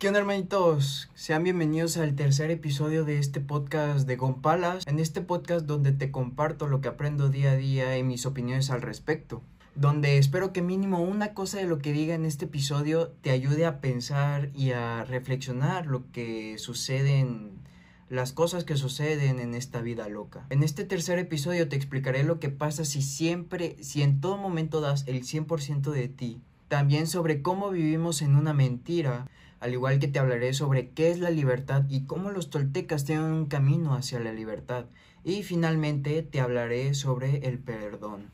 ¿Qué onda hermanitos? Sean bienvenidos al tercer episodio de este podcast de Gompalas. En este podcast donde te comparto lo que aprendo día a día y mis opiniones al respecto. Donde espero que mínimo una cosa de lo que diga en este episodio te ayude a pensar y a reflexionar lo que suceden las cosas que suceden en esta vida loca. En este tercer episodio te explicaré lo que pasa si siempre, si en todo momento das el 100% de ti. También sobre cómo vivimos en una mentira al igual que te hablaré sobre qué es la libertad y cómo los toltecas tienen un camino hacia la libertad. Y finalmente te hablaré sobre el perdón.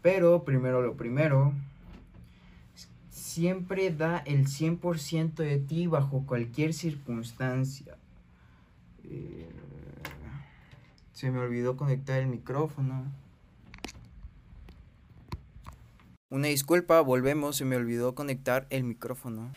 Pero primero lo primero, siempre da el 100% de ti bajo cualquier circunstancia. Eh, se me olvidó conectar el micrófono. Una disculpa, volvemos, se me olvidó conectar el micrófono.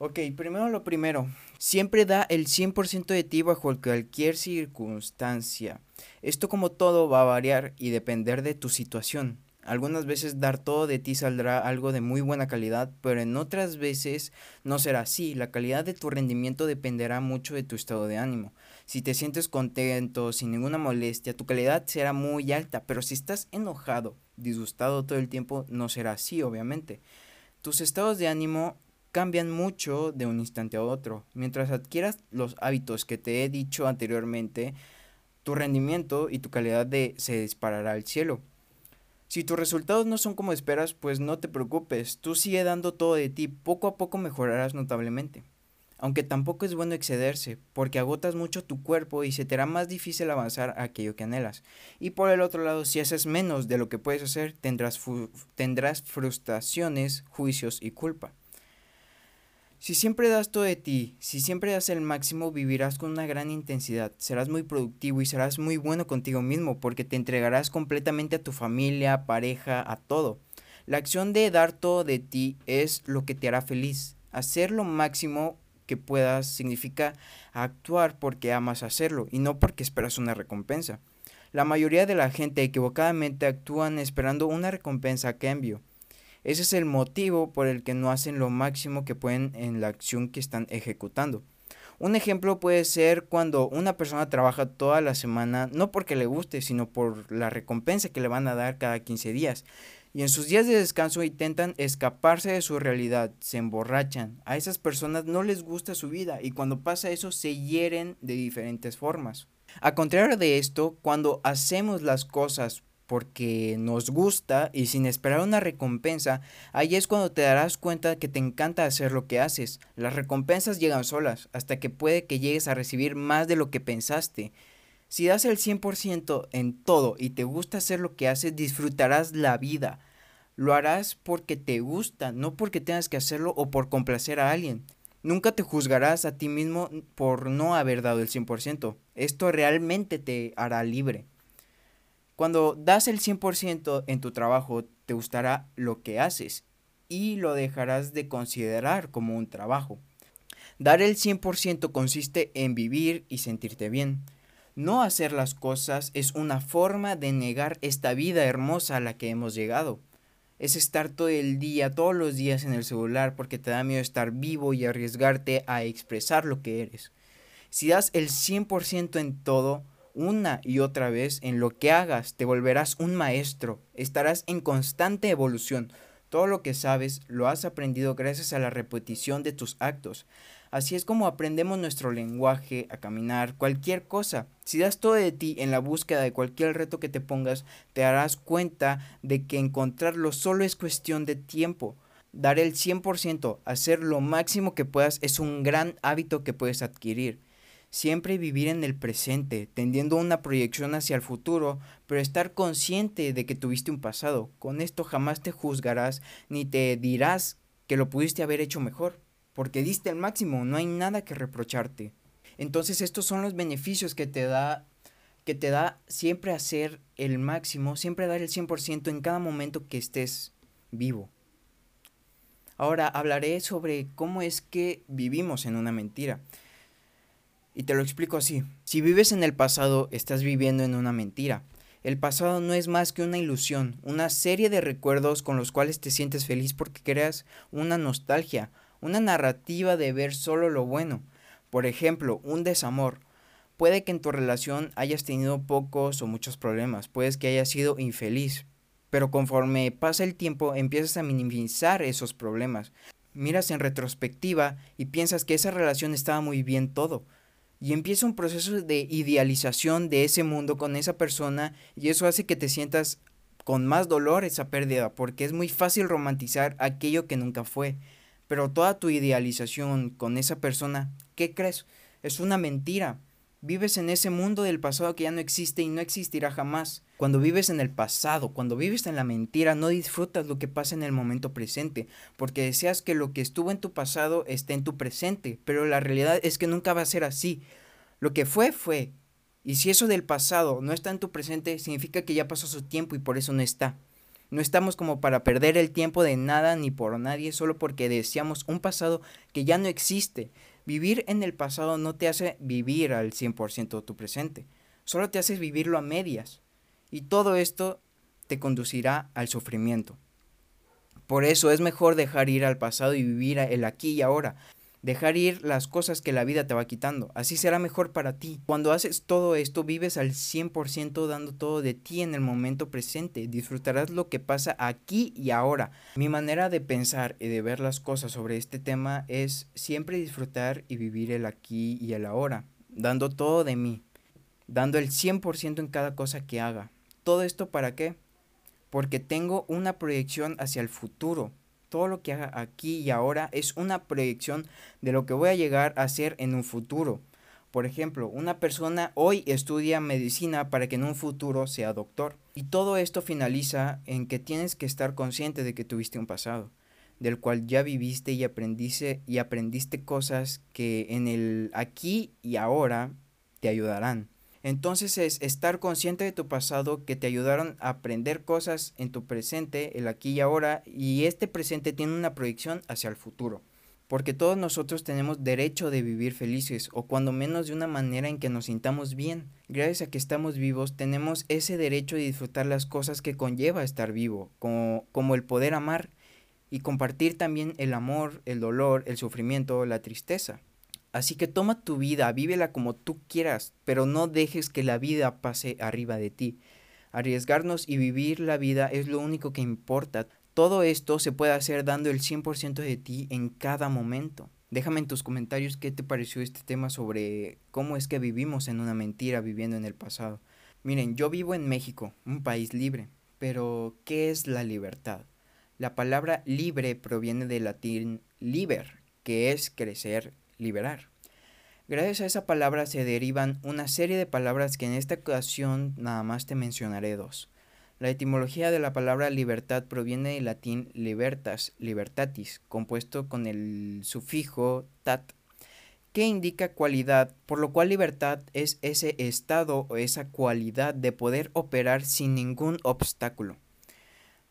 Ok, primero lo primero. Siempre da el 100% de ti bajo cualquier circunstancia. Esto como todo va a variar y depender de tu situación. Algunas veces dar todo de ti saldrá algo de muy buena calidad, pero en otras veces no será así. La calidad de tu rendimiento dependerá mucho de tu estado de ánimo. Si te sientes contento, sin ninguna molestia, tu calidad será muy alta, pero si estás enojado, disgustado todo el tiempo, no será así, obviamente. Tus estados de ánimo cambian mucho de un instante a otro. Mientras adquieras los hábitos que te he dicho anteriormente, tu rendimiento y tu calidad de se disparará al cielo. Si tus resultados no son como esperas, pues no te preocupes, tú sigue dando todo de ti, poco a poco mejorarás notablemente. Aunque tampoco es bueno excederse, porque agotas mucho tu cuerpo y se te hará más difícil avanzar a aquello que anhelas. Y por el otro lado, si haces menos de lo que puedes hacer, tendrás, tendrás frustraciones, juicios y culpa. Si siempre das todo de ti, si siempre das el máximo, vivirás con una gran intensidad, serás muy productivo y serás muy bueno contigo mismo porque te entregarás completamente a tu familia, pareja, a todo. La acción de dar todo de ti es lo que te hará feliz. Hacer lo máximo que puedas significa actuar porque amas hacerlo y no porque esperas una recompensa. La mayoría de la gente equivocadamente actúan esperando una recompensa a cambio. Ese es el motivo por el que no hacen lo máximo que pueden en la acción que están ejecutando. Un ejemplo puede ser cuando una persona trabaja toda la semana, no porque le guste, sino por la recompensa que le van a dar cada 15 días. Y en sus días de descanso intentan escaparse de su realidad, se emborrachan. A esas personas no les gusta su vida y cuando pasa eso se hieren de diferentes formas. A contrario de esto, cuando hacemos las cosas porque nos gusta y sin esperar una recompensa, ahí es cuando te darás cuenta que te encanta hacer lo que haces. Las recompensas llegan solas, hasta que puede que llegues a recibir más de lo que pensaste. Si das el 100% en todo y te gusta hacer lo que haces, disfrutarás la vida. Lo harás porque te gusta, no porque tengas que hacerlo o por complacer a alguien. Nunca te juzgarás a ti mismo por no haber dado el 100%. Esto realmente te hará libre. Cuando das el 100% en tu trabajo, te gustará lo que haces y lo dejarás de considerar como un trabajo. Dar el 100% consiste en vivir y sentirte bien. No hacer las cosas es una forma de negar esta vida hermosa a la que hemos llegado. Es estar todo el día, todos los días en el celular porque te da miedo estar vivo y arriesgarte a expresar lo que eres. Si das el 100% en todo, una y otra vez en lo que hagas, te volverás un maestro, estarás en constante evolución. Todo lo que sabes lo has aprendido gracias a la repetición de tus actos. Así es como aprendemos nuestro lenguaje, a caminar, cualquier cosa. Si das todo de ti en la búsqueda de cualquier reto que te pongas, te darás cuenta de que encontrarlo solo es cuestión de tiempo. Dar el 100%, hacer lo máximo que puedas es un gran hábito que puedes adquirir. Siempre vivir en el presente, tendiendo una proyección hacia el futuro, pero estar consciente de que tuviste un pasado. Con esto jamás te juzgarás ni te dirás que lo pudiste haber hecho mejor, porque diste el máximo, no hay nada que reprocharte. Entonces estos son los beneficios que te da que te da siempre hacer el máximo, siempre dar el 100% en cada momento que estés vivo. Ahora hablaré sobre cómo es que vivimos en una mentira. Y te lo explico así. Si vives en el pasado, estás viviendo en una mentira. El pasado no es más que una ilusión, una serie de recuerdos con los cuales te sientes feliz porque creas una nostalgia, una narrativa de ver solo lo bueno. Por ejemplo, un desamor. Puede que en tu relación hayas tenido pocos o muchos problemas, puedes que hayas sido infeliz, pero conforme pasa el tiempo empiezas a minimizar esos problemas. Miras en retrospectiva y piensas que esa relación estaba muy bien todo. Y empieza un proceso de idealización de ese mundo con esa persona y eso hace que te sientas con más dolor esa pérdida, porque es muy fácil romantizar aquello que nunca fue. Pero toda tu idealización con esa persona, ¿qué crees? Es una mentira. Vives en ese mundo del pasado que ya no existe y no existirá jamás. Cuando vives en el pasado, cuando vives en la mentira, no disfrutas lo que pasa en el momento presente, porque deseas que lo que estuvo en tu pasado esté en tu presente, pero la realidad es que nunca va a ser así. Lo que fue, fue. Y si eso del pasado no está en tu presente, significa que ya pasó su tiempo y por eso no está. No estamos como para perder el tiempo de nada ni por nadie solo porque deseamos un pasado que ya no existe. Vivir en el pasado no te hace vivir al 100% tu presente, solo te hace vivirlo a medias. Y todo esto te conducirá al sufrimiento. Por eso es mejor dejar ir al pasado y vivir el aquí y ahora, dejar ir las cosas que la vida te va quitando. Así será mejor para ti. Cuando haces todo esto, vives al 100% dando todo de ti en el momento presente. Disfrutarás lo que pasa aquí y ahora. Mi manera de pensar y de ver las cosas sobre este tema es siempre disfrutar y vivir el aquí y el ahora, dando todo de mí, dando el 100% en cada cosa que haga. ¿Todo esto para qué? Porque tengo una proyección hacia el futuro todo lo que haga aquí y ahora es una proyección de lo que voy a llegar a ser en un futuro. Por ejemplo, una persona hoy estudia medicina para que en un futuro sea doctor. Y todo esto finaliza en que tienes que estar consciente de que tuviste un pasado, del cual ya viviste y aprendiste, y aprendiste cosas que en el aquí y ahora te ayudarán. Entonces es estar consciente de tu pasado que te ayudaron a aprender cosas en tu presente, el aquí y ahora, y este presente tiene una proyección hacia el futuro. Porque todos nosotros tenemos derecho de vivir felices, o cuando menos de una manera en que nos sintamos bien. Gracias a que estamos vivos, tenemos ese derecho de disfrutar las cosas que conlleva estar vivo, como, como el poder amar y compartir también el amor, el dolor, el sufrimiento, la tristeza. Así que toma tu vida, vívela como tú quieras, pero no dejes que la vida pase arriba de ti. Arriesgarnos y vivir la vida es lo único que importa. Todo esto se puede hacer dando el 100% de ti en cada momento. Déjame en tus comentarios qué te pareció este tema sobre cómo es que vivimos en una mentira viviendo en el pasado. Miren, yo vivo en México, un país libre, pero ¿qué es la libertad? La palabra libre proviene del latín liber, que es crecer, liberar. Gracias a esa palabra se derivan una serie de palabras que en esta ocasión nada más te mencionaré dos. La etimología de la palabra libertad proviene del latín libertas, libertatis, compuesto con el sufijo tat, que indica cualidad, por lo cual libertad es ese estado o esa cualidad de poder operar sin ningún obstáculo.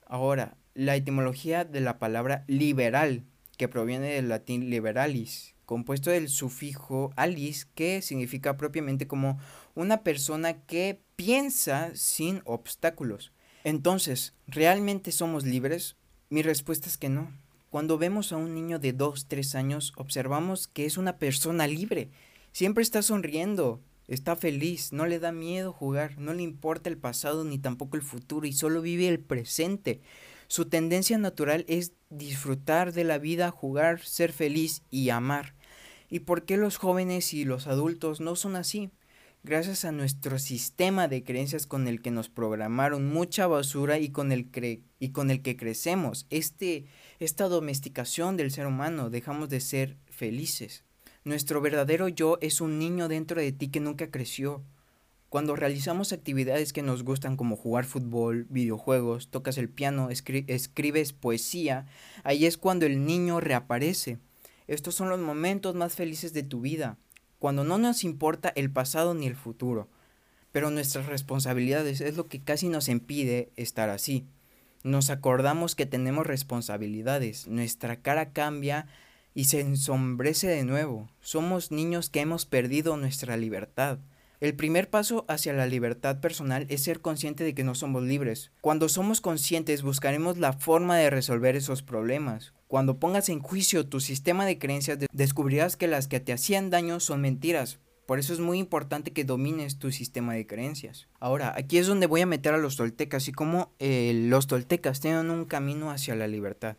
Ahora, la etimología de la palabra liberal, que proviene del latín liberalis, compuesto del sufijo alis, que significa propiamente como una persona que piensa sin obstáculos. Entonces, ¿realmente somos libres? Mi respuesta es que no. Cuando vemos a un niño de 2, 3 años, observamos que es una persona libre. Siempre está sonriendo, está feliz, no le da miedo jugar, no le importa el pasado ni tampoco el futuro y solo vive el presente. Su tendencia natural es disfrutar de la vida, jugar, ser feliz y amar. ¿Y por qué los jóvenes y los adultos no son así? Gracias a nuestro sistema de creencias con el que nos programaron mucha basura y con el, y con el que crecemos, este, esta domesticación del ser humano, dejamos de ser felices. Nuestro verdadero yo es un niño dentro de ti que nunca creció. Cuando realizamos actividades que nos gustan como jugar fútbol, videojuegos, tocas el piano, escribes poesía, ahí es cuando el niño reaparece. Estos son los momentos más felices de tu vida, cuando no nos importa el pasado ni el futuro. Pero nuestras responsabilidades es lo que casi nos impide estar así. Nos acordamos que tenemos responsabilidades, nuestra cara cambia y se ensombrece de nuevo. Somos niños que hemos perdido nuestra libertad. El primer paso hacia la libertad personal es ser consciente de que no somos libres. Cuando somos conscientes buscaremos la forma de resolver esos problemas. Cuando pongas en juicio tu sistema de creencias, descubrirás que las que te hacían daño son mentiras. Por eso es muy importante que domines tu sistema de creencias. Ahora, aquí es donde voy a meter a los toltecas y cómo eh, los toltecas tienen un camino hacia la libertad.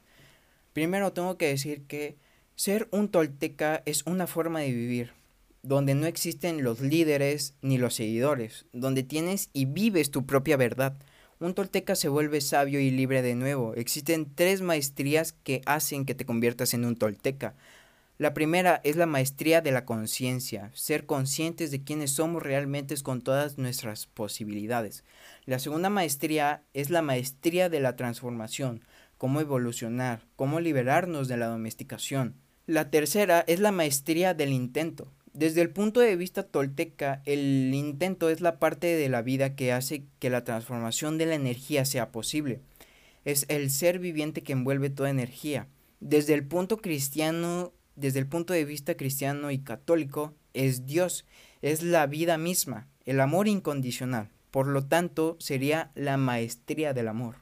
Primero tengo que decir que ser un tolteca es una forma de vivir, donde no existen los líderes ni los seguidores, donde tienes y vives tu propia verdad un tolteca se vuelve sabio y libre de nuevo. Existen tres maestrías que hacen que te conviertas en un tolteca. La primera es la maestría de la conciencia, ser conscientes de quiénes somos realmente con todas nuestras posibilidades. La segunda maestría es la maestría de la transformación, cómo evolucionar, cómo liberarnos de la domesticación. La tercera es la maestría del intento, desde el punto de vista tolteca, el intento es la parte de la vida que hace que la transformación de la energía sea posible. Es el ser viviente que envuelve toda energía. Desde el punto cristiano, desde el punto de vista cristiano y católico, es Dios, es la vida misma, el amor incondicional. Por lo tanto, sería la maestría del amor.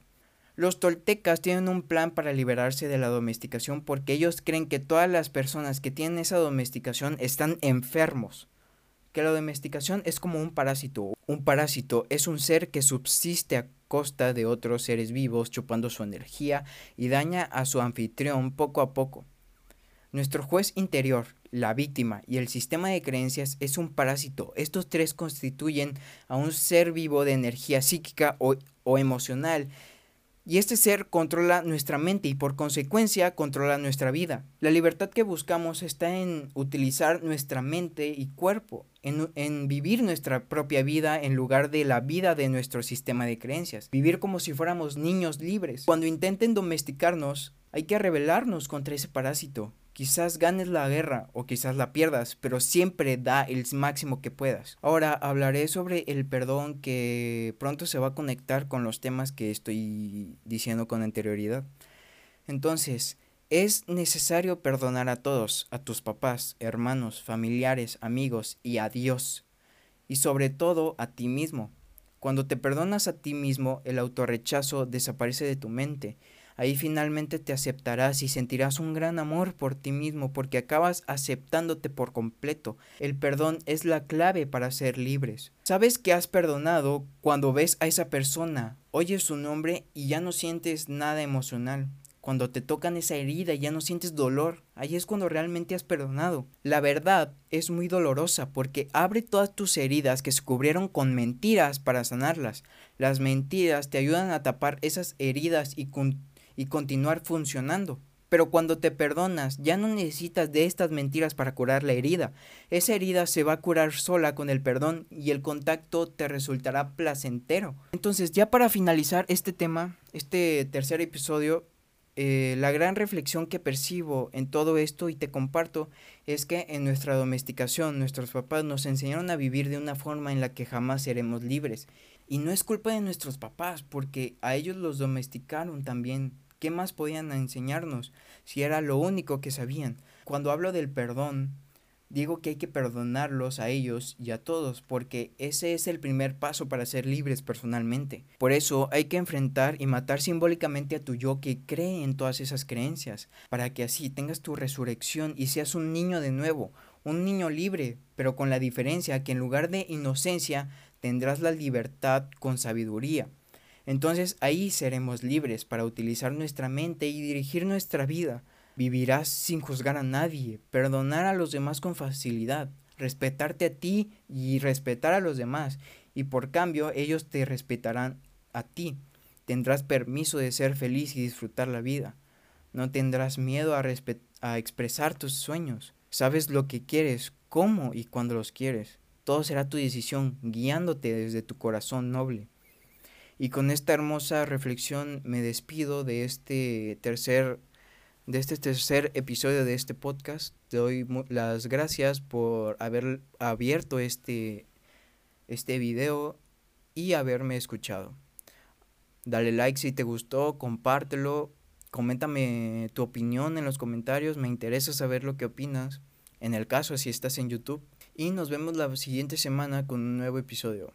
Los toltecas tienen un plan para liberarse de la domesticación porque ellos creen que todas las personas que tienen esa domesticación están enfermos. Que la domesticación es como un parásito. Un parásito es un ser que subsiste a costa de otros seres vivos chupando su energía y daña a su anfitrión poco a poco. Nuestro juez interior, la víctima y el sistema de creencias es un parásito. Estos tres constituyen a un ser vivo de energía psíquica o, o emocional y este ser controla nuestra mente y por consecuencia controla nuestra vida. La libertad que buscamos está en utilizar nuestra mente y cuerpo, en, en, vivir nuestra propia vida en lugar de la vida de nuestro sistema de creencias. Vivir como si fuéramos niños libres. Cuando intenten domesticarnos, hay que rebelarnos contra ese parásito. Quizás ganes la guerra o quizás la pierdas, pero siempre da el máximo que puedas. Ahora hablaré sobre el perdón que pronto se va a conectar con los temas que estoy diciendo con anterioridad. Entonces, es necesario perdonar a todos, a tus papás, hermanos, familiares, amigos y a Dios. Y sobre todo a ti mismo. Cuando te perdonas a ti mismo, el autorrechazo desaparece de tu mente Ahí finalmente te aceptarás y sentirás un gran amor por ti mismo porque acabas aceptándote por completo. El perdón es la clave para ser libres. Sabes que has perdonado cuando ves a esa persona, oyes su nombre y ya no sientes nada emocional. Cuando te tocan esa herida y ya no sientes dolor, ahí es cuando realmente has perdonado. La verdad es muy dolorosa porque abre todas tus heridas que se cubrieron con mentiras para sanarlas. Las mentiras te ayudan a tapar esas heridas y con y continuar funcionando. Pero cuando te perdonas, ya no necesitas de estas mentiras para curar la herida. Esa herida se va a curar sola con el perdón y el contacto te resultará placentero. Entonces, ya para finalizar este tema, este tercer episodio, eh, la gran reflexión que percibo en todo esto y te comparto es que en nuestra domesticación nuestros papás nos enseñaron a vivir de una forma en la que jamás seremos libres. Y no es culpa de nuestros papás, porque a ellos los domesticaron también ¿Qué más podían enseñarnos si era lo único que sabían? Cuando hablo del perdón, digo que hay que perdonarlos a ellos y a todos, porque ese es el primer paso para ser libres personalmente. Por eso hay que enfrentar y matar simbólicamente a tu yo que cree en todas esas creencias, para que así tengas tu resurrección y seas un niño de nuevo, un niño libre, pero con la diferencia que en lugar de inocencia tendrás la libertad con sabiduría. Entonces ahí seremos libres para utilizar nuestra mente y dirigir nuestra vida. Vivirás sin juzgar a nadie, perdonar a los demás con facilidad, respetarte a ti y respetar a los demás, y por cambio ellos te respetarán a ti. Tendrás permiso de ser feliz y disfrutar la vida. No tendrás miedo a, a expresar tus sueños. Sabes lo que quieres, cómo y cuándo los quieres. Todo será tu decisión, guiándote desde tu corazón noble. Y con esta hermosa reflexión me despido de este tercer de este tercer episodio de este podcast. Te doy las gracias por haber abierto este este video y haberme escuchado. Dale like si te gustó, compártelo, coméntame tu opinión en los comentarios, me interesa saber lo que opinas. En el caso si estás en YouTube y nos vemos la siguiente semana con un nuevo episodio.